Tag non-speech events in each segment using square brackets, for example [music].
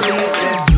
Delícias.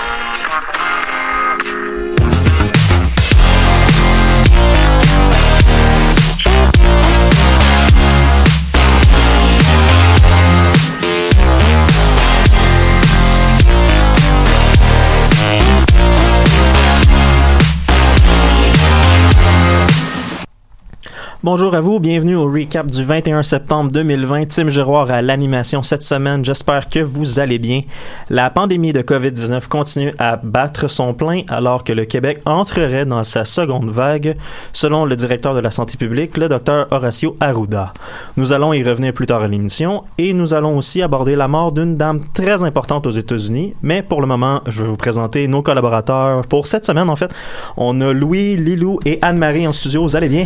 Bonjour à vous, bienvenue au recap du 21 septembre 2020. Tim Giroir à l'animation cette semaine. J'espère que vous allez bien. La pandémie de COVID-19 continue à battre son plein alors que le Québec entrerait dans sa seconde vague, selon le directeur de la santé publique, le docteur Horacio Arruda. Nous allons y revenir plus tard à l'émission et nous allons aussi aborder la mort d'une dame très importante aux États-Unis. Mais pour le moment, je vais vous présenter nos collaborateurs pour cette semaine. En fait, on a Louis, Lilou et Anne-Marie en studio. Vous allez bien?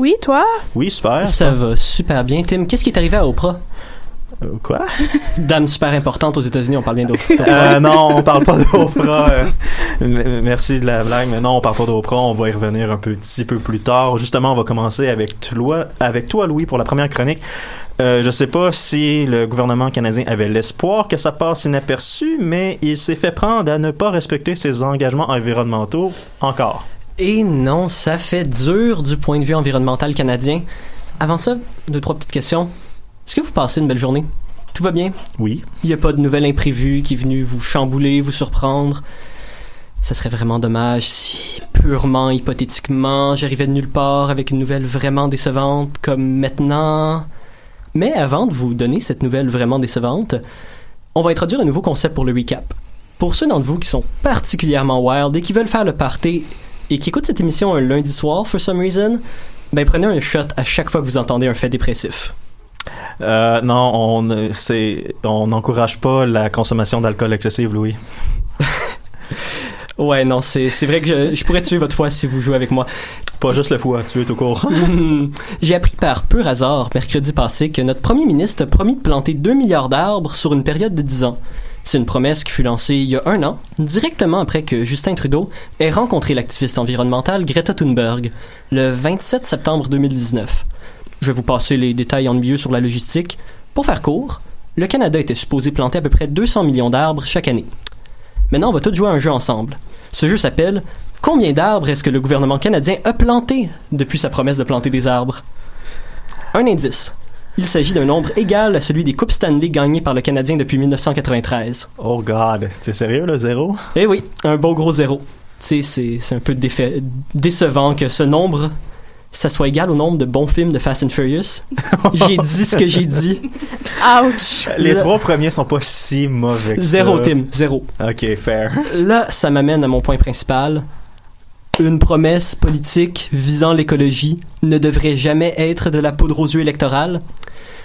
Oui, toi? Oui, super. Ça va super bien. Tim, qu'est-ce qui est arrivé à Oprah? Euh, quoi? [laughs] Dame super importante aux États-Unis, on parle bien d'Oprah. Euh, non, on parle pas d'Oprah. euh, merci de la blague, mais non, on parle pas d'Oprah. On va y revenir un petit peu plus tard. Justement, on va commencer avec toi, avec toi Louis, pour la première chronique. Euh, je sais pas si le gouvernement canadien avait l'espoir que ça passe inaperçu, mais il s'est fait prendre à ne pas respecter ses engagements environnementaux encore. Et non, ça fait dur du point de vue environnemental canadien. Avant ça, deux, trois petites questions. Est-ce que vous passez une belle journée? Tout va bien? Oui. Il n'y a pas de nouvelle imprévue qui est venue vous chambouler, vous surprendre? Ça serait vraiment dommage si, purement hypothétiquement, j'arrivais de nulle part avec une nouvelle vraiment décevante comme maintenant. Mais avant de vous donner cette nouvelle vraiment décevante, on va introduire un nouveau concept pour le recap. Pour ceux d'entre vous qui sont particulièrement wild et qui veulent faire le party et qui écoutent cette émission un lundi soir, for some reason, ben prenez un shot à chaque fois que vous entendez un fait dépressif. Euh, non, on euh, c'est on n'encourage pas la consommation d'alcool excessive, Louis. [laughs] Ouais, non, c'est c'est vrai que je, je pourrais tuer votre foi si vous jouez avec moi. Pas juste le foie, tu es tout court. J'ai appris par pur hasard, mercredi passé, que notre premier ministre a promis de planter 2 milliards d'arbres sur une période de 10 ans. C'est une promesse qui fut lancée il y a un an, directement après que Justin Trudeau ait rencontré l'activiste environnementale Greta Thunberg, le 27 septembre 2019. Je vais vous passer les détails en mieux sur la logistique. Pour faire court, le Canada était supposé planter à peu près 200 millions d'arbres chaque année. Maintenant, on va tous jouer à un jeu ensemble. Ce jeu s'appelle Combien d'arbres est-ce que le gouvernement canadien a planté depuis sa promesse de planter des arbres? Un indice. Il s'agit d'un nombre égal à celui des Coupes Stanley gagnées par le Canadien depuis 1993. Oh God, t'es sérieux le zéro? Eh oui, un beau gros zéro. Tu sais, c'est, c'est un peu défa- décevant que ce nombre, ça soit égal au nombre de bons films de Fast and Furious. [laughs] j'ai dit ce que j'ai dit. Ouch! Les Le- trois premiers sont pas si mauvais que Zéro, ça. Tim, zéro. Ok, fair. Là, ça m'amène à mon point principal. Une promesse politique visant l'écologie ne devrait jamais être de la poudre aux yeux électorale.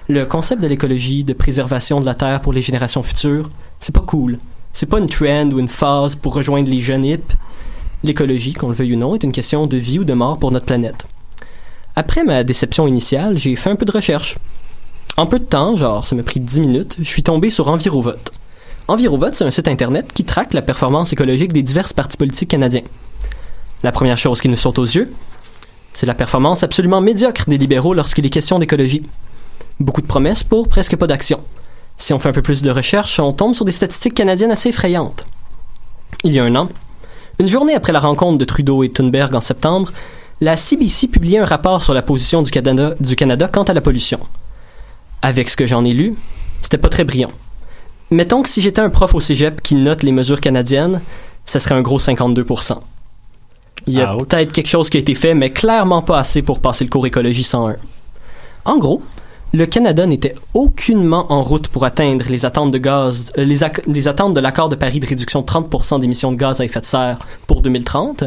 Le concept de l'écologie, de préservation de la Terre pour les générations futures, c'est pas cool. C'est pas une trend ou une phase pour rejoindre les jeunes hip. L'écologie, qu'on le veuille ou non, est une question de vie ou de mort pour notre planète. Après ma déception initiale, j'ai fait un peu de recherche. En peu de temps, genre ça m'a pris 10 minutes, je suis tombé sur Envirovote. Envirovote, c'est un site internet qui traque la performance écologique des divers partis politiques canadiens. La première chose qui nous saute aux yeux, c'est la performance absolument médiocre des libéraux lorsqu'il est question d'écologie. Beaucoup de promesses pour presque pas d'action. Si on fait un peu plus de recherche, on tombe sur des statistiques canadiennes assez effrayantes. Il y a un an, une journée après la rencontre de Trudeau et Thunberg en septembre, la CBC publiait un rapport sur la position du Canada, du Canada quant à la pollution. Avec ce que j'en ai lu, c'était pas très brillant. Mettons que si j'étais un prof au cégep qui note les mesures canadiennes, ça serait un gros 52 Il y a Ouch. peut-être quelque chose qui a été fait, mais clairement pas assez pour passer le cours écologie 101. En gros, le Canada n'était aucunement en route pour atteindre les attentes de gaz, euh, les, les attentes de l'accord de Paris de réduction de 30% d'émissions de gaz à effet de serre pour 2030.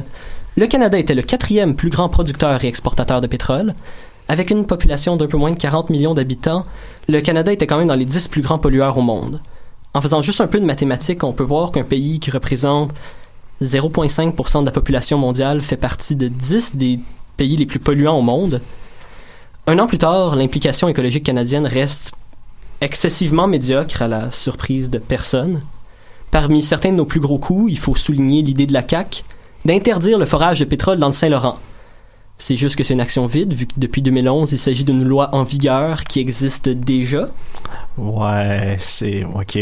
Le Canada était le quatrième plus grand producteur et exportateur de pétrole. Avec une population d'un peu moins de 40 millions d'habitants, le Canada était quand même dans les 10 plus grands pollueurs au monde. En faisant juste un peu de mathématiques, on peut voir qu'un pays qui représente 0,5% de la population mondiale fait partie de 10 des pays les plus polluants au monde. Un an plus tard, l'implication écologique canadienne reste excessivement médiocre à la surprise de personne. Parmi certains de nos plus gros coups, il faut souligner l'idée de la CAQ d'interdire le forage de pétrole dans le Saint-Laurent. C'est juste que c'est une action vide, vu que depuis 2011, il s'agit d'une loi en vigueur qui existe déjà. Ouais, c'est ok.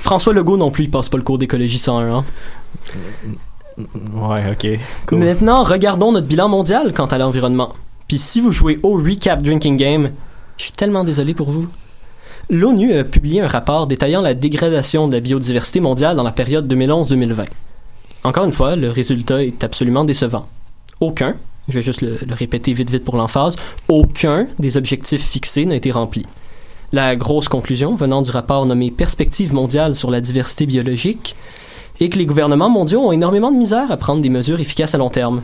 François Legault non plus, il passe pas le cours d'écologie 101. hein. Ouais, ok. Cool. Maintenant, regardons notre bilan mondial quant à l'environnement. Puis si vous jouez au Recap Drinking Game, je suis tellement désolé pour vous. L'ONU a publié un rapport détaillant la dégradation de la biodiversité mondiale dans la période 2011-2020. Encore une fois, le résultat est absolument décevant. Aucun, je vais juste le, répéter vite vite pour l'emphase, aucun des objectifs fixés n'a été rempli. La grosse conclusion venant du rapport nommé Perspective mondiale sur la diversité biologique est que les gouvernements mondiaux ont énormément de misère à prendre des mesures efficaces à long terme.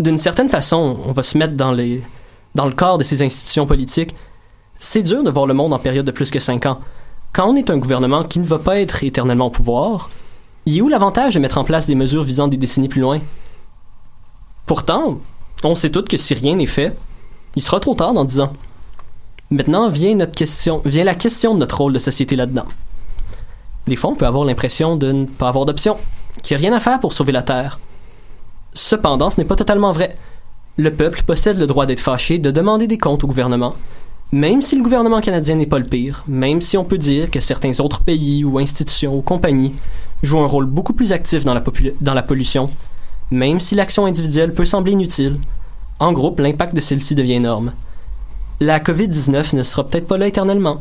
D'une certaine façon, on va se mettre dans, les, dans le corps de ces institutions politiques. C'est dur de voir le monde en période de plus que 5 ans. Quand on est un gouvernement qui ne va pas être éternellement au pouvoir, il est où l'avantage de mettre en place des mesures visant des décennies plus loin? Pourtant, on sait tous que si rien n'est fait, il sera trop tard dans 10 ans. Maintenant vient, notre question, vient la question de notre rôle de société là-dedans. Des fois, on peut avoir l'impression de ne pas avoir d'option, qu'il n'y a rien à faire pour sauver la Terre. Cependant, ce n'est pas totalement vrai. Le peuple possède le droit d'être fâché, de demander des comptes au gouvernement, même si le gouvernement canadien n'est pas le pire, même si on peut dire que certains autres pays ou institutions ou compagnies jouent un rôle beaucoup plus actif dans la pollution, même si l'action individuelle peut sembler inutile, en groupe, l'impact de celle-ci devient énorme. La COVID-19 ne sera peut-être pas là éternellement,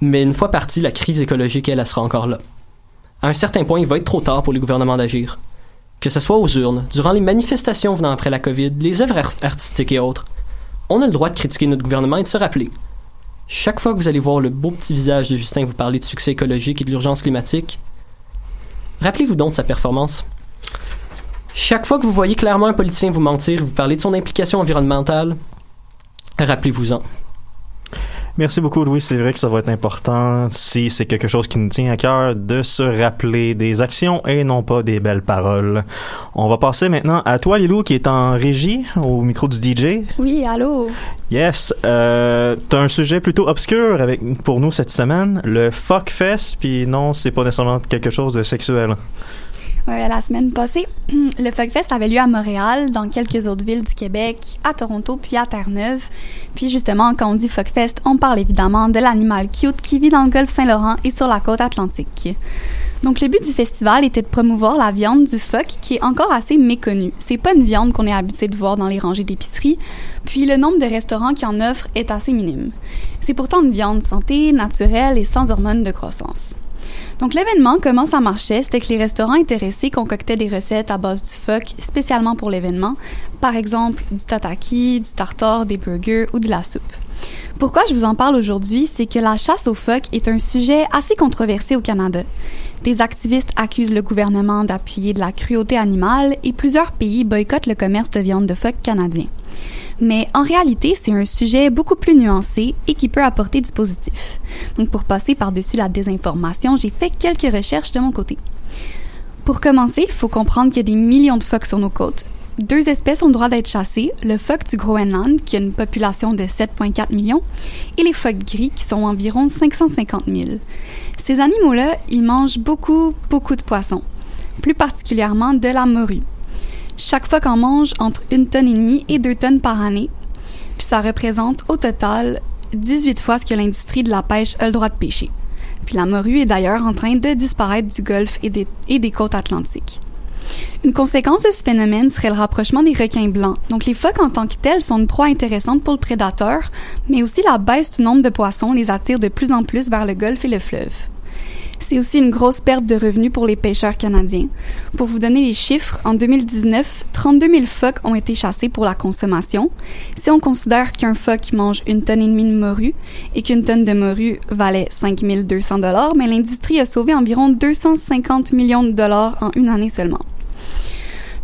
mais une fois partie, la crise écologique, elle, sera encore là. À un certain point, il va être trop tard pour les gouvernements d'agir. Que ce soit aux urnes, durant les manifestations venant après la COVID, les œuvres art- artistiques et autres, on a le droit de critiquer notre gouvernement et de se rappeler. Chaque fois que vous allez voir le beau petit visage de Justin vous parler de succès écologique et de l'urgence climatique, rappelez-vous donc de sa performance. Chaque fois que vous voyez clairement un politicien vous mentir et vous parler de son implication environnementale, rappelez-vous-en. Merci beaucoup, Louis. C'est vrai que ça va être important si c'est quelque chose qui nous tient à cœur de se rappeler des actions et non pas des belles paroles. On va passer maintenant à toi, Lilou, qui est en régie au micro du DJ. Oui, allô? Yes, euh, t'as un sujet plutôt obscur avec pour nous cette semaine, le fuck fest. Puis non, c'est pas nécessairement quelque chose de sexuel. La semaine passée, [clears throat] le Fuckfest avait lieu à Montréal, dans quelques autres villes du Québec, à Toronto, puis à Terre-Neuve. Puis justement, quand on dit Fuckfest, on parle évidemment de l'animal cute qui vit dans le golfe Saint-Laurent et sur la côte atlantique. Donc le but du festival était de promouvoir la viande du phoque qui est encore assez méconnue. C'est pas une viande qu'on est habitué de voir dans les rangées d'épicerie, puis le nombre de restaurants qui en offrent est assez minime. C'est pourtant une viande santé, naturelle et sans hormones de croissance. Donc l'événement, comment ça marchait, c'était que les restaurants intéressés concoctaient des recettes à base du phoque spécialement pour l'événement, par exemple du tataki, du tartare, des burgers ou de la soupe. Pourquoi je vous en parle aujourd'hui, c'est que la chasse au phoque est un sujet assez controversé au Canada. Des activistes accusent le gouvernement d'appuyer de la cruauté animale et plusieurs pays boycottent le commerce de viande de phoque canadien. Mais en réalité, c'est un sujet beaucoup plus nuancé et qui peut apporter du positif. Donc pour passer par-dessus la désinformation, j'ai fait quelques recherches de mon côté. Pour commencer, il faut comprendre qu'il y a des millions de phoques sur nos côtes. Deux espèces ont le droit d'être chassées, le phoque du Groenland, qui a une population de 7,4 millions, et les phoques gris, qui sont environ 550 000. Ces animaux-là, ils mangent beaucoup, beaucoup de poissons, plus particulièrement de la morue. Chaque phoque en mange entre une tonne et demie et deux tonnes par année, puis ça représente au total 18 fois ce que l'industrie de la pêche a le droit de pêcher. Puis la morue est d'ailleurs en train de disparaître du golfe et des, et des côtes atlantiques. Une conséquence de ce phénomène serait le rapprochement des requins blancs. Donc les phoques en tant que tels sont une proie intéressante pour le prédateur, mais aussi la baisse du nombre de poissons les attire de plus en plus vers le golfe et le fleuve. C'est aussi une grosse perte de revenus pour les pêcheurs canadiens. Pour vous donner les chiffres, en 2019, 32 000 phoques ont été chassés pour la consommation. Si on considère qu'un phoque mange une tonne et demie de morue et qu'une tonne de morue valait 5 200 dollars, mais l'industrie a sauvé environ 250 millions de dollars en une année seulement.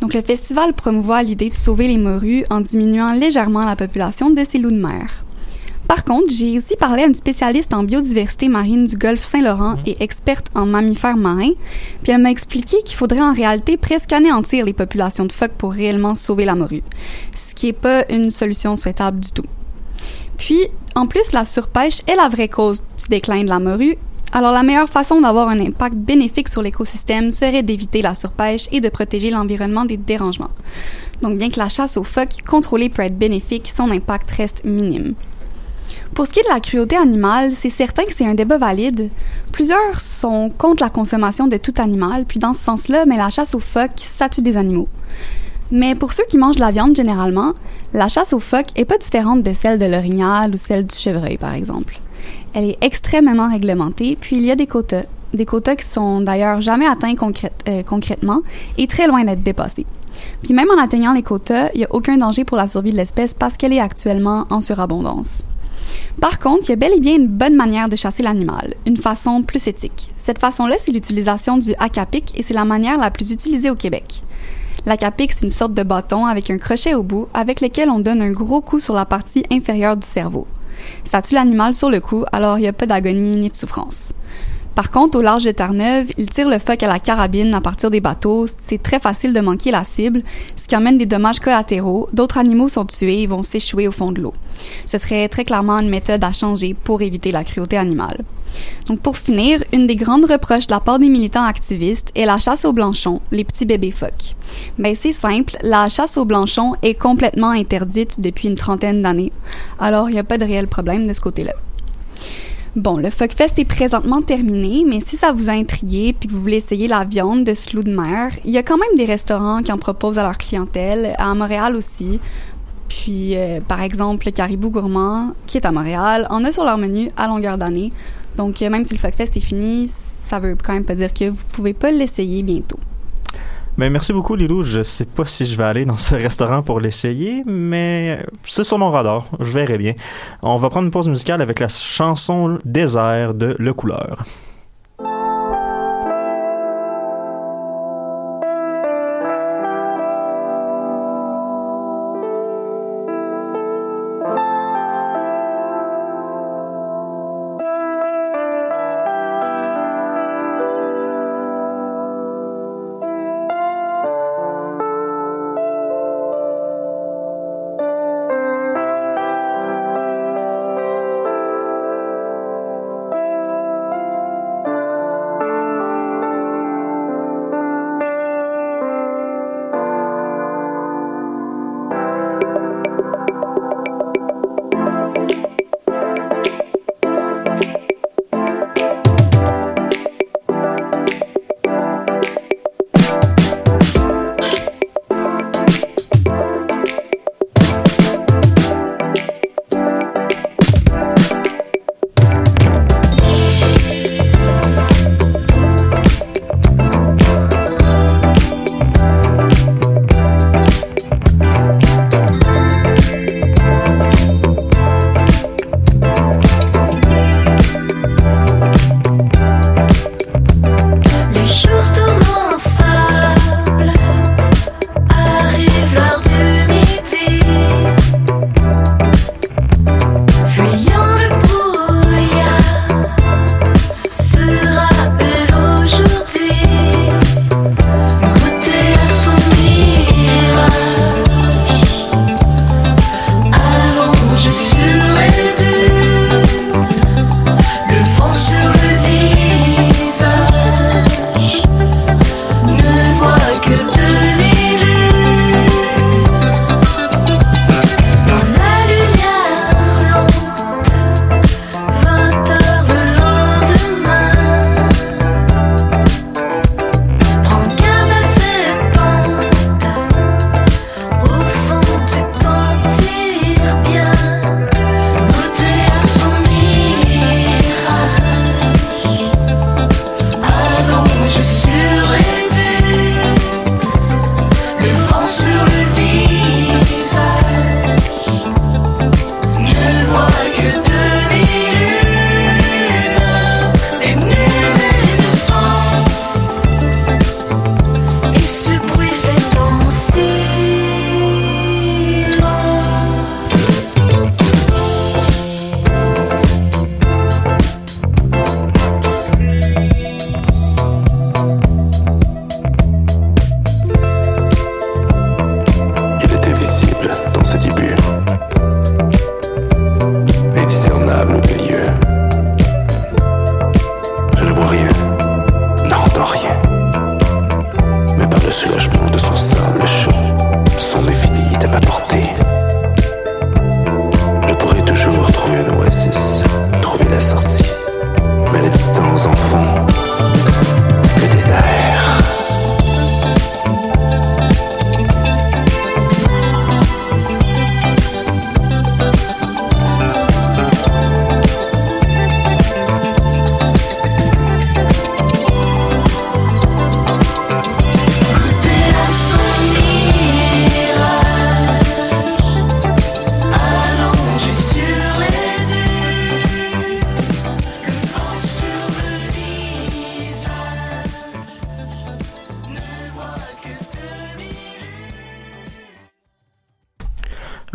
Donc le festival promouvoit l'idée de sauver les morues en diminuant légèrement la population de ces loups de mer. Par contre, j'ai aussi parlé à une spécialiste en biodiversité marine du golfe Saint-Laurent et experte en mammifères marins, puis elle m'a expliqué qu'il faudrait en réalité presque anéantir les populations de phoques pour réellement sauver la morue, ce qui n'est pas une solution souhaitable du tout. Puis, en plus, la surpêche est la vraie cause du déclin de la morue, alors la meilleure façon d'avoir un impact bénéfique sur l'écosystème serait d'éviter la surpêche et de protéger l'environnement des dérangements. Donc bien que la chasse aux phoques contrôlée peut être bénéfique, son impact reste minime. Pour ce qui est de la cruauté animale, c'est certain que c'est un débat valide. Plusieurs sont contre la consommation de tout animal, puis dans ce sens-là, mais la chasse aux phoques, ça tue des animaux. Mais pour ceux qui mangent de la viande généralement, la chasse aux phoques est pas différente de celle de l'orignal ou celle du chevreuil, par exemple. Elle est extrêmement réglementée, puis il y a des quotas. Des quotas qui sont d'ailleurs jamais atteints euh, concrètement et très loin d'être dépassés. Puis même en atteignant les quotas, il n'y a aucun danger pour la survie de l'espèce parce qu'elle est actuellement en surabondance. Par contre, il y a bel et bien une bonne manière de chasser l'animal, une façon plus éthique. Cette façon-là, c'est l'utilisation du acapic et c'est la manière la plus utilisée au Québec. L'acapic, c'est une sorte de bâton avec un crochet au bout avec lequel on donne un gros coup sur la partie inférieure du cerveau. Ça tue l'animal sur le coup, alors il n'y a pas d'agonie ni de souffrance. Par contre, au large de Terre-Neuve, ils tirent le phoque à la carabine à partir des bateaux. C'est très facile de manquer la cible, ce qui amène des dommages collatéraux. D'autres animaux sont tués et vont s'échouer au fond de l'eau. Ce serait très clairement une méthode à changer pour éviter la cruauté animale. Donc pour finir, une des grandes reproches de la part des militants activistes est la chasse aux blanchons, les petits bébés phoques. Ben c'est simple, la chasse aux blanchons est complètement interdite depuis une trentaine d'années. Alors il n'y a pas de réel problème de ce côté-là. Bon, le Fuckfest est présentement terminé, mais si ça vous a intrigué puis que vous voulez essayer la viande de ce loup de mer, il y a quand même des restaurants qui en proposent à leur clientèle, à Montréal aussi. Puis, euh, par exemple, le Caribou Gourmand, qui est à Montréal, en a sur leur menu à longueur d'année. Donc, euh, même si le Fuckfest est fini, ça veut quand même pas dire que vous pouvez pas l'essayer bientôt. Ben, merci beaucoup, Lilou. Je sais pas si je vais aller dans ce [laughs] restaurant pour l'essayer, mais c'est sur mon radar. Je verrai bien. On va prendre une pause musicale avec la chanson Désert de Le Couleur.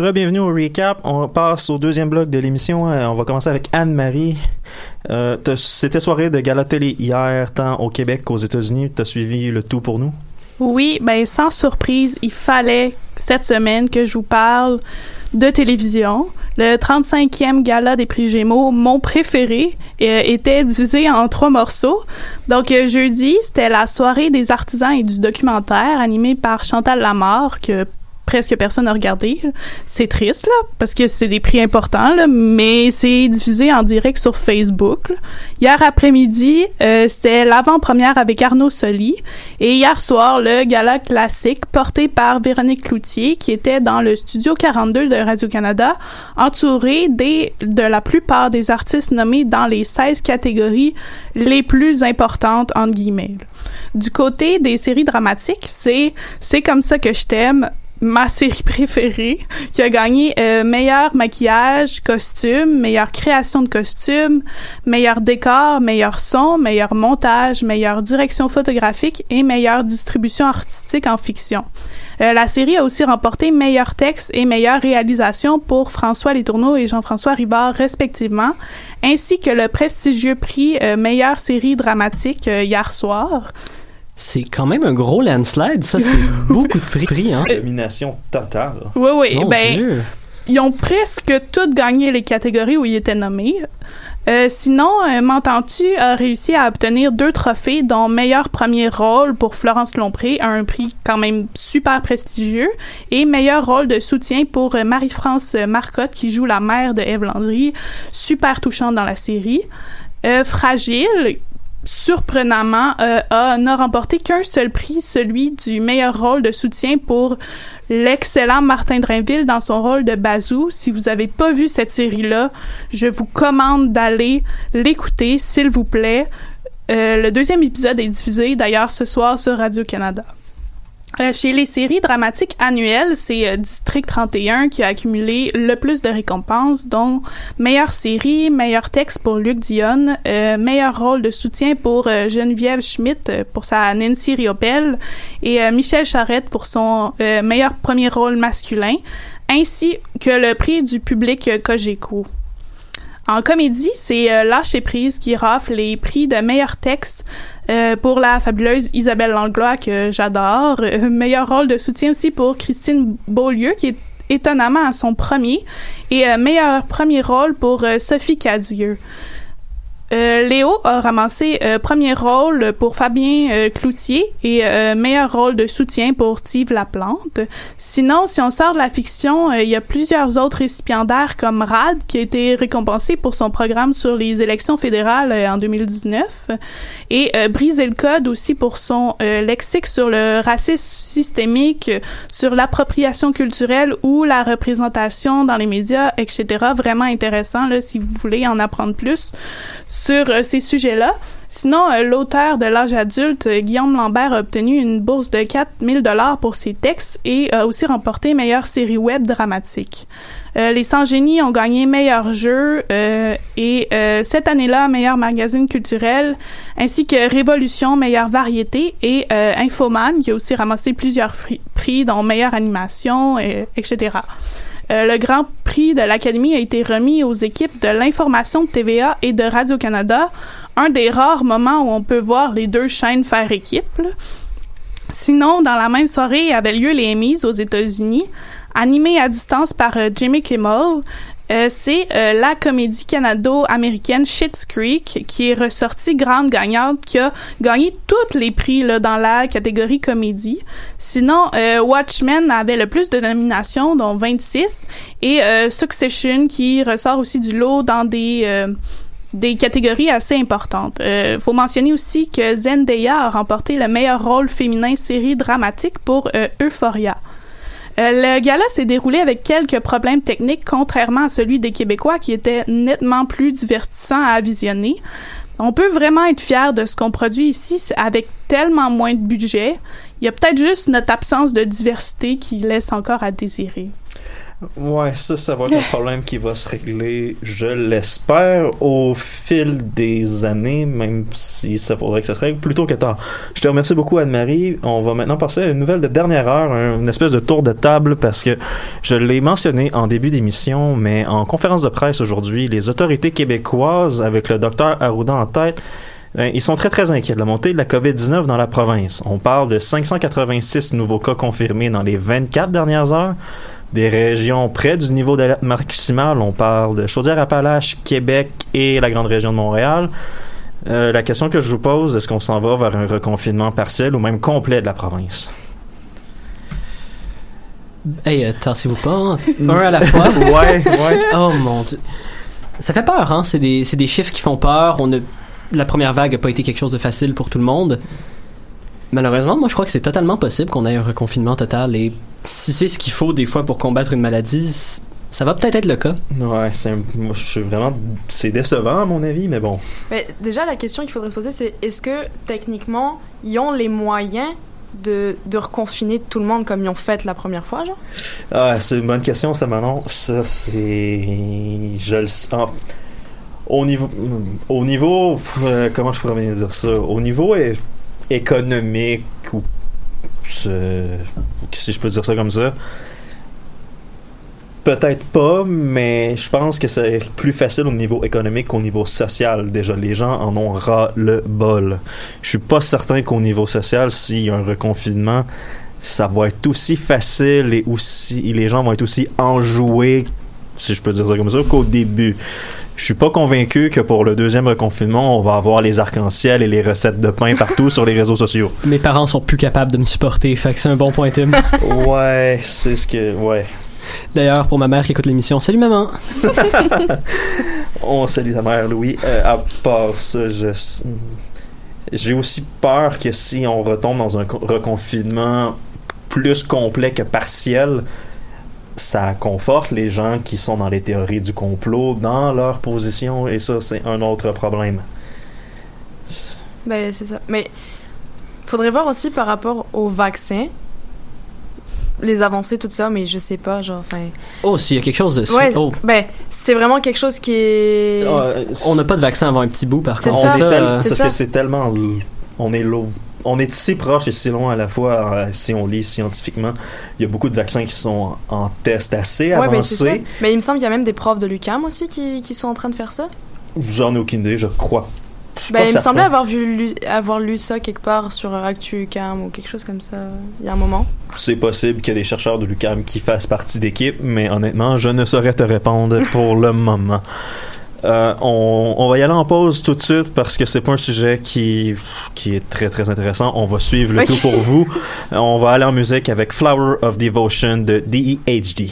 Re-bienvenue au recap. On passe au deuxième bloc de l'émission. Euh, on va commencer avec Anne-Marie. Euh, t'as- C'était soirée de gala télé hier, tant au Québec qu'aux États-Unis. Tu as suivi le tout pour nous? Oui, ben sans surprise, il fallait cette semaine que je vous parle de télévision. Le 35e gala des prix Gémeaux, mon préféré, euh, était divisé en trois morceaux. Donc jeudi, c'était la soirée des artisans et du documentaire animée par Chantal Lamarre que presque personne n'a regardé. C'est triste là parce que c'est des prix importants là, mais c'est diffusé en direct sur Facebook. Hier après-midi, euh, c'était l'avant-première avec Arnaud Soli et hier soir, le gala classique porté par Véronique Cloutier, qui était dans le studio 42 de Radio-Canada, entouré des, de la plupart des artistes nommés dans les 16 catégories les plus importantes, entre guillemets. Du côté des séries dramatiques, c'est C'est comme ça que je t'aime, ma série préférée, qui a gagné euh, meilleur maquillage, costume, meilleure création de costume, meilleur décor, meilleur son, meilleur montage, meilleure direction photographique et meilleure distribution artistique en fiction. Euh, la série a aussi remporté meilleur texte et meilleure réalisation pour François Letourneau et Jean-François Ribard respectivement, ainsi que le prestigieux prix euh, meilleure série dramatique euh, hier soir. C'est quand même un gros landslide, ça, c'est [laughs] beaucoup de prix, hein. Domination totale. Oui, oui, Mon ben, Dieu. ils ont presque toutes gagné les catégories où ils étaient nommés. Euh, sinon, euh, M'entends-tu a réussi à obtenir deux trophées, dont meilleur premier rôle pour Florence Lompré, un prix quand même super prestigieux, et meilleur rôle de soutien pour euh, Marie-France Marcotte, qui joue la mère de Eve Landry, super touchante dans la série. Euh, Fragile, surprenamment, euh, a, n'a remporté qu'un seul prix, celui du meilleur rôle de soutien pour l'excellent Martin Drainville dans son rôle de Bazou. Si vous avez pas vu cette série-là, je vous commande d'aller l'écouter, s'il vous plaît. Euh, le deuxième épisode est diffusé d'ailleurs ce soir sur Radio-Canada. Euh, chez les séries dramatiques annuelles, c'est euh, District 31 qui a accumulé le plus de récompenses, dont meilleure série, meilleur texte pour Luc Dionne, euh, meilleur rôle de soutien pour euh, Geneviève Schmidt pour sa Nancy Riopelle et Michel Charette pour son meilleur premier rôle masculin, ainsi que le prix du public Cogeco. En comédie, c'est Lâcher prise qui rafle les prix de meilleur texte euh, pour la fabuleuse Isabelle Langlois que j'adore. Euh, meilleur rôle de soutien aussi pour Christine Beaulieu qui est étonnamment à son premier et euh, meilleur premier rôle pour Sophie Cadieux. Euh, Léo a ramassé euh, premier rôle pour Fabien euh, Cloutier et meilleur rôle de soutien pour Steve Laplante. Sinon, si on sort de la fiction, il y a plusieurs autres récipiendaires comme Rad qui a été récompensé pour son programme sur les élections fédérales en 2019 et Briser le code aussi pour son lexique sur le racisme systémique, sur l'appropriation culturelle ou la représentation dans les médias, etc. Vraiment intéressant là, si vous voulez en apprendre plus euh, ces sujets-là. Sinon, euh, l'auteur de l'âge adulte, euh, Guillaume Lambert, a obtenu une bourse de 4000 dollars pour ses textes et a aussi remporté meilleure série web dramatique. Euh, les Sans Génies ont gagné meilleur jeu euh, et euh, cette année-là, meilleur magazine culturel, ainsi que Révolution, meilleure variété et Infoman, qui a aussi ramassé plusieurs prix, dont meilleure animation, et, etc. Euh, le Grand Prix de l'Académie a été remis aux équipes de l'information de TVA et de Radio-Canada, un des rares moments où on peut voir les deux chaînes faire équipe. Sinon, dans la même soirée avait lieu les Emmys aux États-Unis, animé à distance par euh, Jimmy Kimmel. Euh, c'est euh, la comédie canado-américaine Schitt's Creek qui est ressortie grande gagnante, qui a gagné tous les prix dans la catégorie comédie. Sinon, euh, Watchmen avait le plus de nominations, dont 26, et Succession qui ressort aussi du lot dans des des catégories assez importantes. Euh, faut mentionner aussi que Zendaya a remporté le meilleur rôle féminin série dramatique pour Euphoria. Euh, le gala s'est déroulé avec quelques problèmes techniques, contrairement à celui des Québécois qui était nettement plus divertissant à visionner. On peut vraiment être fier de ce qu'on produit ici avec tellement moins de budget. Il y a peut-être juste notre absence de diversité qui laisse encore à désirer. Ouais, ça, ça va être un problème qui va se régler, je l'espère, au fil des années, même si ça faudrait que ça se règle plus tôt que tard. Je te remercie beaucoup, Anne-Marie. On va maintenant passer à une nouvelle de dernière heure, un- une espèce de tour de table, parce que je l'ai mentionné en début d'émission, mais en conférence de presse aujourd'hui, les autorités québécoises, avec le docteur Arruda en tête, ben, ils sont très très inquiets de la montée de la COVID-19 dans la province. On parle de 586 nouveaux cas confirmés dans les 24 dernières heures. Des régions près du niveau d'alerte maximal, on parle de Chaudière-Appalaches, Québec et la grande région de Montréal. Euh, la question que je vous pose, est-ce qu'on s'en va vers un reconfinement partiel ou même complet de la province? Hey, euh, tassez-vous pas, hein. un à la [laughs] fois. ouais, ouais. Oh mon dieu. Ça fait peur, hein? C'est des, des chiffres qui font peur. On a, la première vague n'a pas été quelque chose de facile pour tout le monde. Malheureusement, moi, je crois que c'est totalement possible qu'on ait un reconfinement total. Et si c'est ce qu'il faut des fois pour combattre une maladie, ça va peut-être être le cas. Ouais, c'est un- moi, je suis vraiment. C'est décevant, à mon avis, mais bon. Mais déjà, la question qu'il faudrait se poser, c'est est-ce que techniquement, ils ont les moyens de, de reconfiner tout le monde comme ils ont fait la première fois, genre? Ah, c'est une bonne question, ça, Manon. Ça, c'est. Je le sens. Au niveau. Au niveau. euh, comment je pourrais bien dire ça? Au niveau é- économique, ou. Si je peux dire ça comme ça. Peut-être pas, mais je pense que c'est plus facile au niveau économique qu'au niveau social. Déjà, les gens en ont ras le bol. Je suis pas certain qu'au niveau social, s'il y a un reconfinement, ça va être aussi facile et aussi les gens vont être aussi enjoués, si je peux dire ça comme ça, qu'au début. Je suis pas convaincu que pour le deuxième reconfinement, on va avoir les arcs-en-ciel et les recettes de pain partout sur les réseaux sociaux. [laughs] Mes parents sont plus capables de me supporter, fait que c'est un bon point, Tim. [laughs] Ouais, c'est ce que. Ouais. D'ailleurs, pour ma mère qui écoute l'émission, salut maman! [laughs] On salue ta mère, Louis. Euh, à part ça, je. J'ai aussi peur que si on retombe dans un co- reconfinement plus complet que partiel, ça conforte les gens qui sont dans les théories du complot dans leur position et ça, c'est un autre problème. Ben, c'est ça. Mais faudrait voir aussi par rapport au vaccin, les avancées, tout ça, mais je sais pas, genre, enfin. Oh, s'il y a quelque chose de... Ouais, Oh, ben, c'est vraiment quelque chose qui est. on n'a pas de vaccin avant un petit bout, par C'est contre. euh, c'est parce ça. que c'est tellement. On est low. On est si proche et si loin à la fois, euh, si on lit scientifiquement. Il y a beaucoup de vaccins qui sont en, en test assez Ouais, ben, avancés. Mais il me semble qu'il y a même des profs de l'UCAM aussi qui, qui sont en train de faire ça. J'en ai aucune idée, je crois. Je Ben, il me semblait avoir, vu, lu, avoir lu ça quelque part sur Actu UCAM ou quelque chose comme ça il y a un moment. C'est possible qu'il y ait des chercheurs de l'UQAM qui fassent partie d'équipe, mais honnêtement, je ne saurais te répondre pour le moment. [laughs] Euh, on, on va y aller en pause tout de suite parce que c'est pas un sujet qui, qui est très très intéressant. On va suivre le tout pour vous. Euh, On va aller en musique avec Flower of Devotion de E DEHD.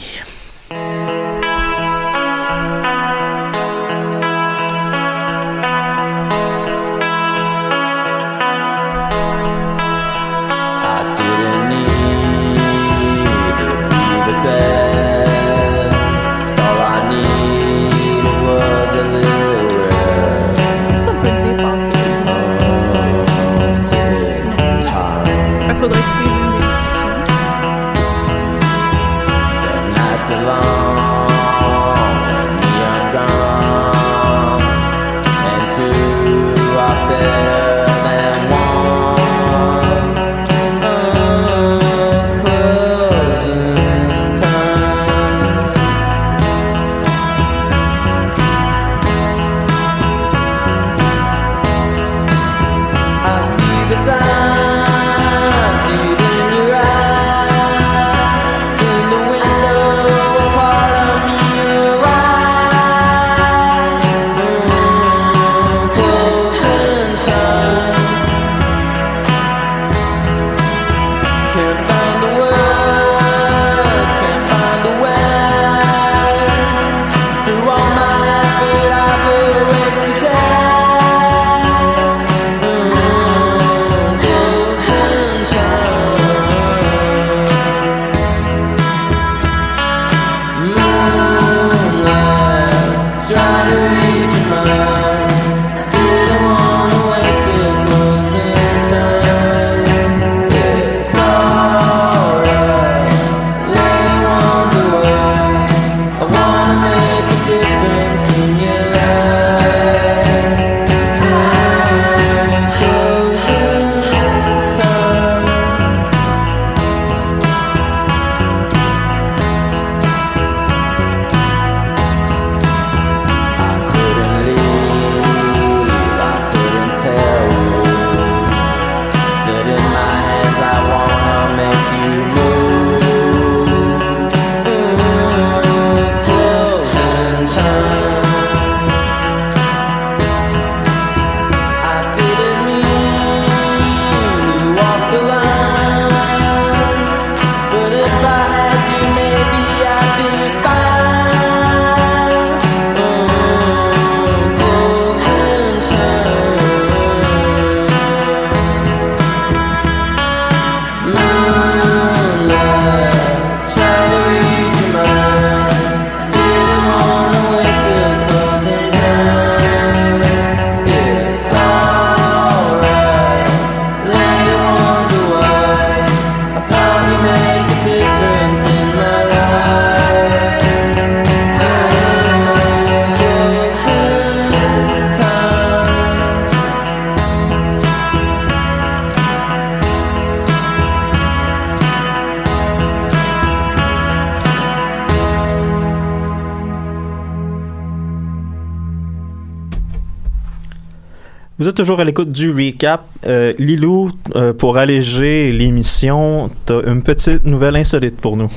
Toujours à l'écoute du recap. Euh, Lilou, euh, pour alléger l'émission, t'as une petite nouvelle insolite pour nous.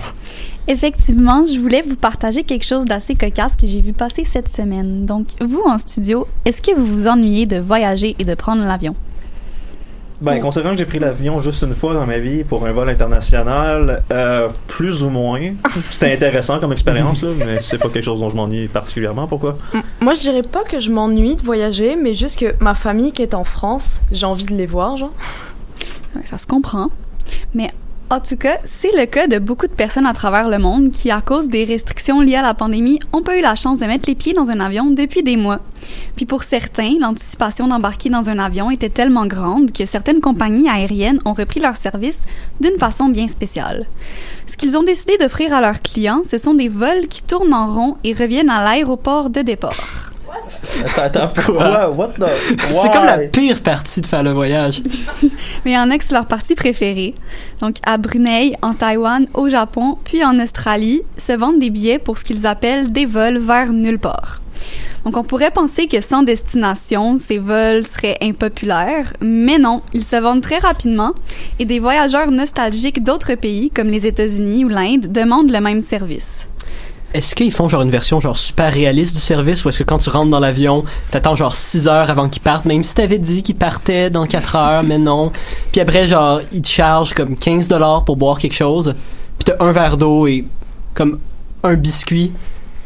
Effectivement, je voulais vous partager quelque chose d'assez cocasse que j'ai vu passer cette semaine. Donc, vous en studio, est-ce que vous vous ennuyez de voyager et de prendre l'avion? Ben, considérant que j'ai pris l'avion juste une fois dans ma vie pour un vol international, euh, plus ou moins. [laughs] C'était intéressant comme expérience, là, mais c'est pas quelque chose dont je m'ennuie particulièrement. Pourquoi? M- Moi, je dirais pas que je m'ennuie de voyager, mais juste que ma famille qui est en France, j'ai envie de les voir, genre. Ouais, Ça se comprend. Mais en tout cas, c'est le cas de beaucoup de personnes à travers le monde qui, à cause des restrictions liées à la pandémie, ont pas eu la chance de mettre les pieds dans un avion depuis des mois. Puis pour certains, l'anticipation d'embarquer dans un avion était tellement grande que certaines compagnies aériennes ont repris leur service d'une façon bien spéciale. Ce qu'ils ont décidé d'offrir à leurs clients, ce sont des vols qui tournent en rond et reviennent à l'aéroport de départ. Attends, attends, pourquoi? [laughs] What the? C'est comme la pire partie de faire le voyage. [laughs] Mais il y en a que c'est leur partie préférée. Donc, à Brunei, en Taïwan, au Japon, puis en Australie, se vendent des billets pour ce qu'ils appellent des vols vers nulle part. Donc, on pourrait penser que sans destination, ces vols seraient impopulaires, mais non, ils se vendent très rapidement et des voyageurs nostalgiques d'autres pays, comme les États-Unis ou l'Inde, demandent le même service. Est-ce qu'ils font genre une version genre super réaliste du service ou est-ce que quand tu rentres dans l'avion, t'attends genre 6 heures avant qu'ils partent, même si t'avais dit qu'ils partaient dans 4 heures, mais non. Puis après, genre, ils te chargent comme 15 dollars pour boire quelque chose. Puis t'as un verre d'eau et comme un biscuit.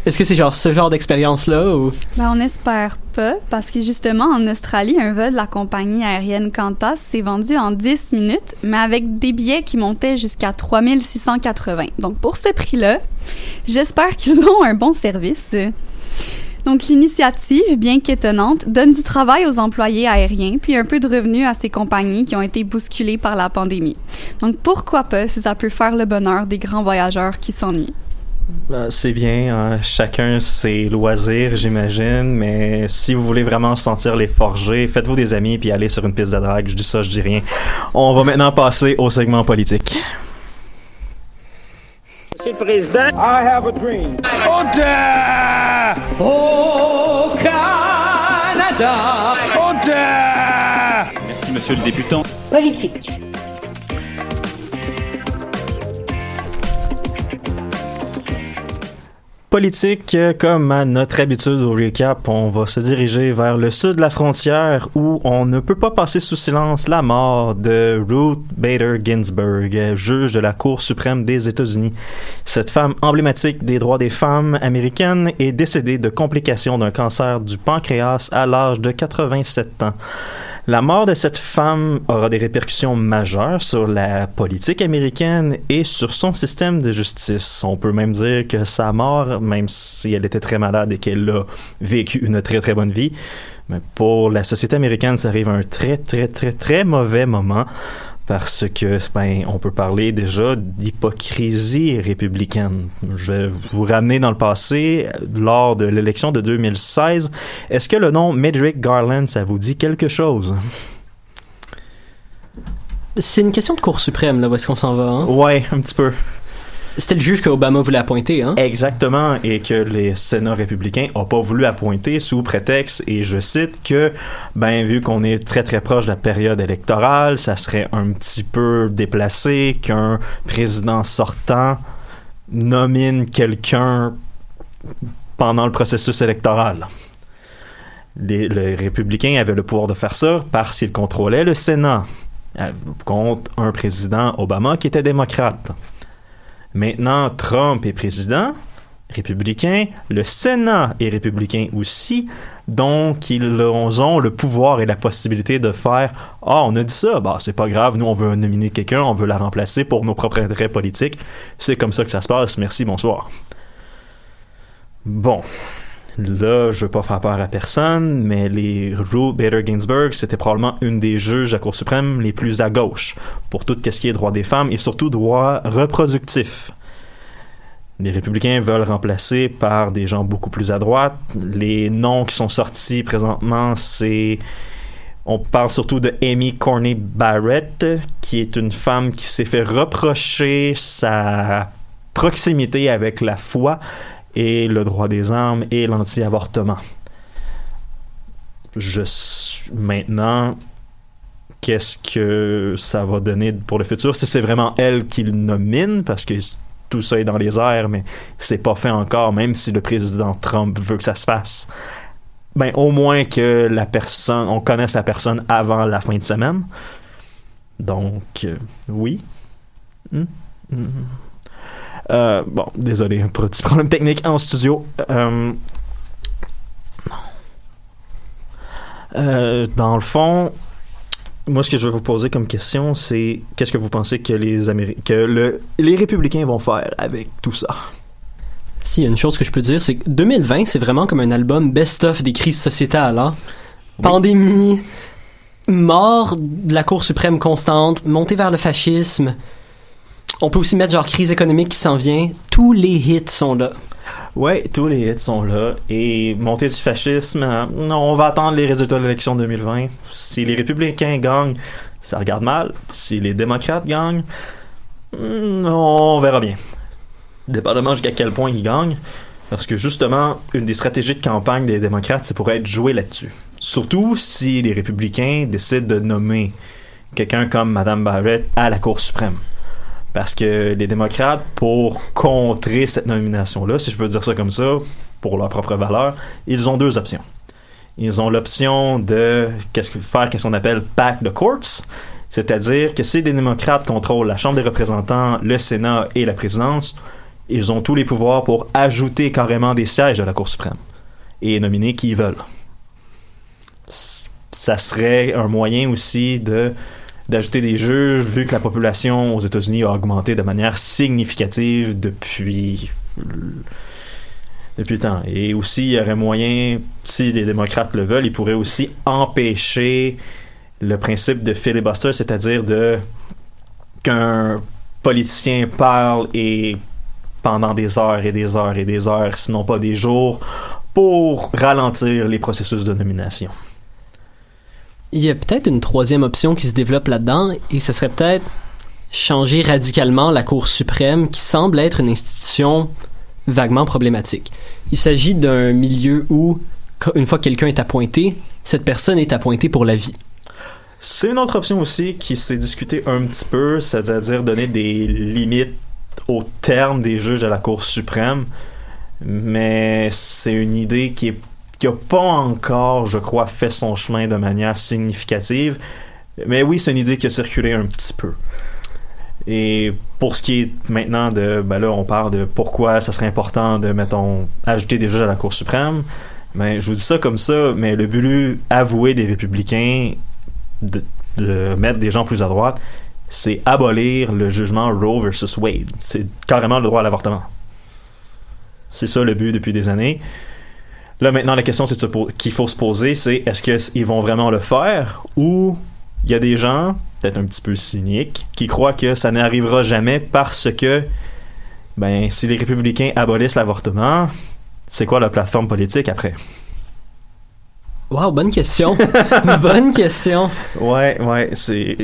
Est-ce que c'est genre ce genre d'expérience-là ou... Ben, on espère pas, parce que justement, en Australie, un vol de la compagnie aérienne Qantas s'est vendu en 10 minutes, mais avec des billets qui montaient jusqu'à 3680. Donc, pour ce prix-là, j'espère qu'ils ont un bon service. Donc, l'initiative, bien qu'étonnante, donne du travail aux employés aériens, puis un peu de revenus à ces compagnies qui ont été bousculées par la pandémie. Donc, pourquoi pas si ça peut faire le bonheur des grands voyageurs qui s'ennuient? Ben, c'est bien, hein, chacun ses loisirs, j'imagine, mais si vous voulez vraiment sentir les forger, faites-vous des amis puis allez sur une piste de drague. Je dis ça, je dis rien. On va maintenant passer au segment politique. Monsieur le Président, I have a dream. Au Canada. Merci, monsieur le députant. Politique. Politique, euh, comme à notre habitude au recap, on va se diriger vers le sud de la frontière où on ne peut pas passer sous silence la mort de Ruth Bader Ginsburg, juge de la Cour suprême des États-Unis. Cette femme emblématique des droits des femmes américaines est décédée de complications d'un cancer du pancréas à l'âge de 87 ans. La mort de cette femme aura des répercussions majeures sur la politique américaine et sur son système de justice. On peut même dire que sa mort, même si elle était très malade et qu'elle a vécu une très très bonne vie, mais pour la société américaine, ça arrive à un très très très très mauvais moment parce que ben on peut parler déjà d'hypocrisie républicaine. Je vais vous ramener dans le passé lors de l'élection de 2016. Est-ce que le nom Medrick Garland ça vous dit quelque chose? C'est une question de Cour suprême, là, où est-ce qu'on s'en va, hein? Ouais, un petit peu. C'était le juge qu'Obama voulait appointer, hein? Exactement, et que les sénats républicains n'ont pas voulu appointer sous prétexte, et je cite que, ben, vu qu'on est très très proche de la période électorale, ça serait un petit peu déplacé qu'un président sortant nomine quelqu'un pendant le processus électoral. Les, les républicains avaient le pouvoir de faire ça parce qu'ils contrôlaient le Sénat euh, contre un président Obama qui était démocrate. Maintenant, Trump est président, républicain, le Sénat est républicain aussi, donc ils ont le pouvoir et la possibilité de faire Ah, on a dit ça, bah c'est pas grave, nous on veut nominer quelqu'un, on veut la remplacer pour nos propres intérêts politiques. C'est comme ça que ça se passe, merci, bonsoir. Bon. Là, je veux pas faire peur à personne, mais les Ruth Bader Ginsburg, c'était probablement une des juges de la Cour suprême les plus à gauche pour tout ce qui est droit des femmes et surtout droit reproductif. Les républicains veulent remplacer par des gens beaucoup plus à droite. Les noms qui sont sortis présentement, c'est on parle surtout de Amy Corney Barrett, qui est une femme qui s'est fait reprocher sa proximité avec la foi et le droit des armes et l'anti-avortement. je maintenant qu'est-ce que ça va donner pour le futur? Si c'est vraiment elle qui le nomine parce que tout ça est dans les airs mais c'est pas fait encore même si le président Trump veut que ça se fasse ben au moins que la personne on connaisse la personne avant la fin de semaine donc euh, oui Hmm. Hmm. Euh, bon désolé un petit problème technique en studio Euh, Euh, dans le fond, moi, ce que je vais vous poser comme question, c'est qu'est-ce que vous pensez que les Améri- que le, les républicains vont faire avec tout ça? S'il y a une chose que je peux dire, c'est que 2020, c'est vraiment comme un album best-of des crises sociétales. hein. Pandémie, mort de la Cour suprême constante, montée vers le fascisme. On peut aussi mettre genre crise économique qui s'en vient. Tous les hits sont là. Ouais, tous les hits sont là. Et montée du fascisme, non, on va attendre les résultats de l'élection 2020. Si les républicains gagnent, ça regarde mal. Si les démocrates gagnent, hmm, on verra bien. Dépendamment jusqu'à quel point ils gagnent. Parce que justement, une des stratégies de campagne des démocrates, c'est pour être joué là-dessus. Surtout si les républicains décident de nommer quelqu'un comme Madame Barrett à la Cour suprême. Parce que les démocrates, pour contrer cette nomination-là, si je peux dire ça comme ça, pour leur propre valeur, ils ont deux options. Ils ont l'option de faire ce qu'on appelle pack the courts, c'est-à-dire que si les démocrates contrôlent la Chambre des représentants, le Sénat et la présidence, ils ont tous les pouvoirs pour ajouter carrément des sièges à la Cour suprême et nominer qui ils veulent. Ça serait un moyen aussi de d'ajouter des juges vu que la population aux États-Unis a augmenté de manière significative depuis depuis le temps. Et aussi, il y aurait moyen, si les démocrates le veulent, ils pourraient aussi empêcher le principe de filibuster, c'est-à-dire de qu'un politicien parle et pendant des heures et des heures et des heures, sinon pas des jours, pour ralentir les processus de nomination. Il y a peut-être une troisième option qui se développe là-dedans, et ce serait peut-être changer radicalement la Cour suprême, qui semble être une institution vaguement problématique. Il s'agit d'un milieu où, une fois que quelqu'un est appointé, cette personne est appointée pour la vie. C'est une autre option aussi qui s'est discutée un petit peu, c'est-à-dire donner des limites au terme des juges à la Cour suprême, mais c'est une idée qui est qui a pas encore, je crois, fait son chemin de manière significative. Mais oui, c'est une idée qui a circulé un petit peu. Et pour ce qui est maintenant de, ben là, on parle de pourquoi ça serait important de, mettons, ajouter des juges à la Cour suprême. Ben, je vous dis ça comme ça, mais le but avoué des républicains de, de mettre des gens plus à droite, c'est abolir le jugement Roe versus Wade. C'est carrément le droit à l'avortement. C'est ça le but depuis des années. Là, maintenant, la question c'est qu'il faut se poser, c'est est-ce qu'ils vont vraiment le faire ou il y a des gens, peut-être un petit peu cyniques, qui croient que ça n'arrivera jamais parce que, ben, si les républicains abolissent l'avortement, c'est quoi la plateforme politique après? Wow, bonne question. [laughs] bonne question. Ouais, ouais, c'est.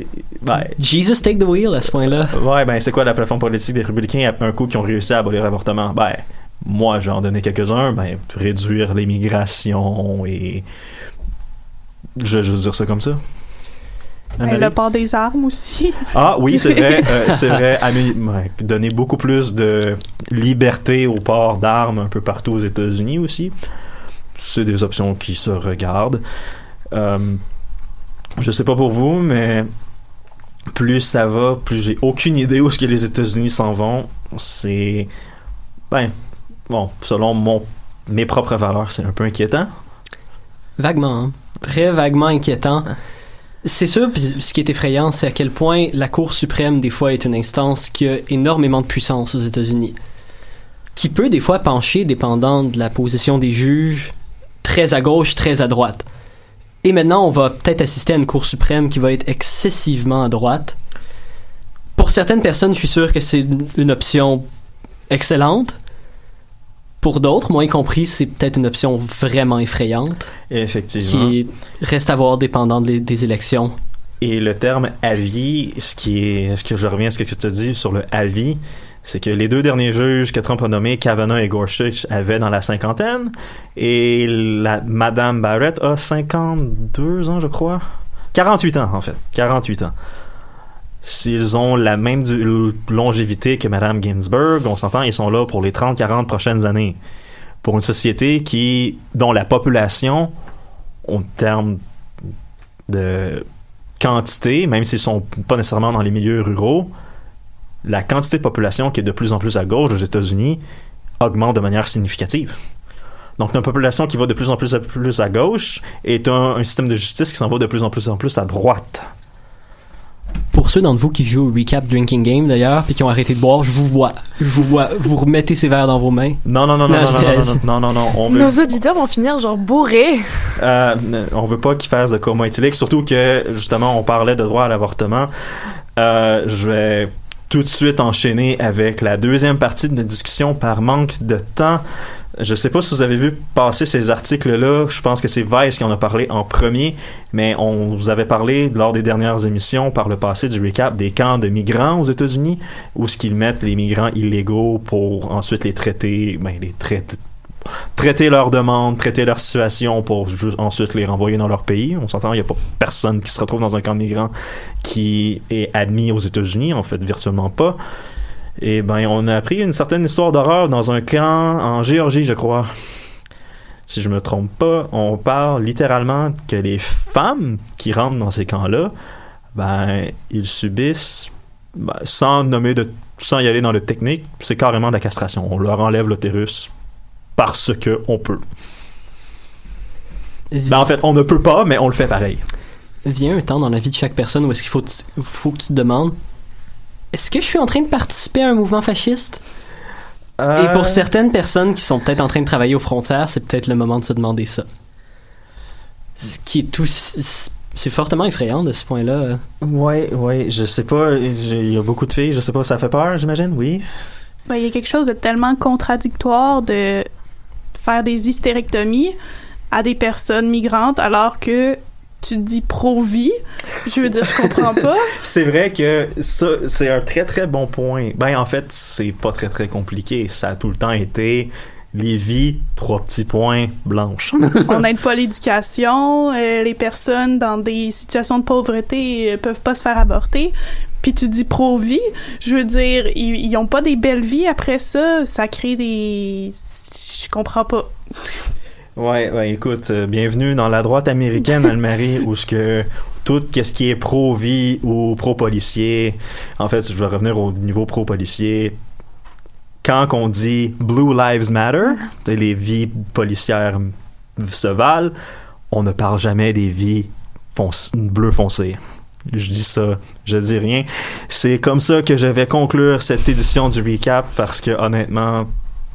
Ben, Jesus take the wheel à ce point-là. Ouais, ben c'est quoi la plateforme politique des républicains après un coup qui ont réussi à abolir l'avortement? Ben, moi, je vais en donner quelques-uns. Ben, réduire l'immigration et. Je, je veux dire ça comme ça. Le port des armes aussi. Ah oui, c'est vrai, [laughs] euh, c'est vrai. donner beaucoup plus de liberté au port d'armes un peu partout aux États-Unis aussi. C'est des options qui se regardent. Euh, je sais pas pour vous, mais plus ça va, plus j'ai aucune idée où est-ce que les États-Unis s'en vont. C'est ben bon, selon mon mes propres valeurs, c'est un peu inquiétant. Vaguement, hein. très vaguement inquiétant. C'est sûr, puis ce qui est effrayant, c'est à quel point la Cour suprême, des fois, est une instance qui a énormément de puissance aux États-Unis. Qui peut, des fois, pencher, dépendant de la position des juges, très à gauche, très à droite. Et maintenant, on va peut-être assister à une Cour suprême qui va être excessivement à droite. Pour certaines personnes, je suis sûr que c'est une- une option excellente. Pour d'autres, moi y compris, c'est peut-être une option vraiment effrayante Effectivement. qui reste à voir dépendant des, des élections. Et le terme avis, ce qui est, ce que je reviens à ce que tu te dis sur le avis, c'est que les deux derniers juges que Trump a nommés, Kavanaugh et Gorsuch, avaient dans la cinquantaine, et la Madame Barrett a 52 ans, je crois. 48 ans, en fait. 48 ans. S'ils ont la même longévité que Madame Ginsburg, on s'entend, ils sont là pour les 30-40 prochaines années. Pour une société qui, dont la population, en termes de quantité, même s'ils sont pas nécessairement dans les milieux ruraux, la quantité de population qui est de plus en plus à gauche aux États-Unis augmente de manière significative. Donc, une population qui va de plus en plus à, plus à gauche est un, un système de justice qui s'en va de plus en plus en plus à droite. Pour ceux d'entre vous qui jouent au recap drinking game d'ailleurs, puis qui ont arrêté de boire, je vous vois. Je vous vois. Vous remettez ces verres dans vos mains. Non, non, non, non, Non, non, je non, dirais- non, non, non, non, non, on veut, Nos auditeurs vont finir genre bourrés. euh, on veut pas qu'ils fassent de coma éthylique, surtout que, justement, on parlait de droit à l'avortement. Euh, je vais tout de suite enchaîner avec la deuxième partie de notre discussion par manque de temps. Je sais pas si vous avez vu passer ces articles-là. Je pense que c'est Vice qui en a parlé en premier, mais on vous avait parlé lors des dernières émissions par le passé du recap des camps de migrants aux États-Unis, où ce qu'ils mettent les migrants illégaux pour ensuite les traiter, ben les traiter traiter leurs demandes, traiter leur situation pour ensuite les renvoyer dans leur pays. On s'entend, il n'y a pas personne qui se retrouve dans un camp de migrants qui est admis aux États-Unis, en fait, virtuellement pas. Et ben, on a appris une certaine histoire d'horreur dans un camp en Géorgie, je crois. Si je me trompe pas, on parle littéralement que les femmes qui rentrent dans ces camps-là, ben, ils subissent, ben, sans nommer de, sans y aller dans le technique, c'est carrément de la castration. On leur enlève l'utérus parce que on peut. Ben, en fait, on ne peut pas, mais on le fait pareil. Vient un temps dans la vie de chaque personne où est-ce qu'il faut, faut que tu te demandes est-ce que je suis en train de participer à un mouvement fasciste? Euh, Et pour certaines personnes qui sont peut-être en train de travailler aux frontières, c'est peut-être le moment de se demander ça. Ce qui est tout. C'est fortement effrayant de ce point-là. Ouais, ouais, je sais pas, il y a beaucoup de filles, je sais pas, ça fait peur, j'imagine, oui. Ben, il y a quelque chose de tellement contradictoire de faire des hystérectomies à des personnes migrantes alors que tu dis pro-vie. Je veux dire, je comprends pas. [laughs] C'est vrai que ça, c'est un très très bon point. Ben, en fait, c'est pas très très compliqué. Ça a tout le temps été Lévis, trois petits points, blanches. [laughs] On n'aide pas [laughs] l'éducation. euh, les personnes dans des situations de pauvreté euh, peuvent pas se faire avorter. Puis tu dis pro-vie. Je veux dire, ils, ils ont pas des belles vies après ça. Ça crée des... Je comprends pas. Ouais, ouais, écoute, euh, bienvenue dans la droite américaine, Anne-Marie, [laughs] où ce que tout ce qui est pro-vie ou pro-policier, en fait, je vais revenir au niveau pro-policier. Quand on dit Blue Lives Matter, les vies policières se valent, on ne parle jamais des vies fonc- bleu foncé. Je dis ça, je dis rien. C'est comme ça que je vais conclure cette édition du recap parce que honnêtement,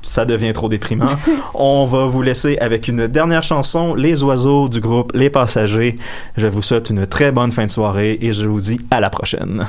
ça devient trop déprimant. [laughs] On va vous laisser avec une dernière chanson, Les oiseaux du groupe Les Passagers. Je vous souhaite une très bonne fin de soirée et je vous dis à la prochaine.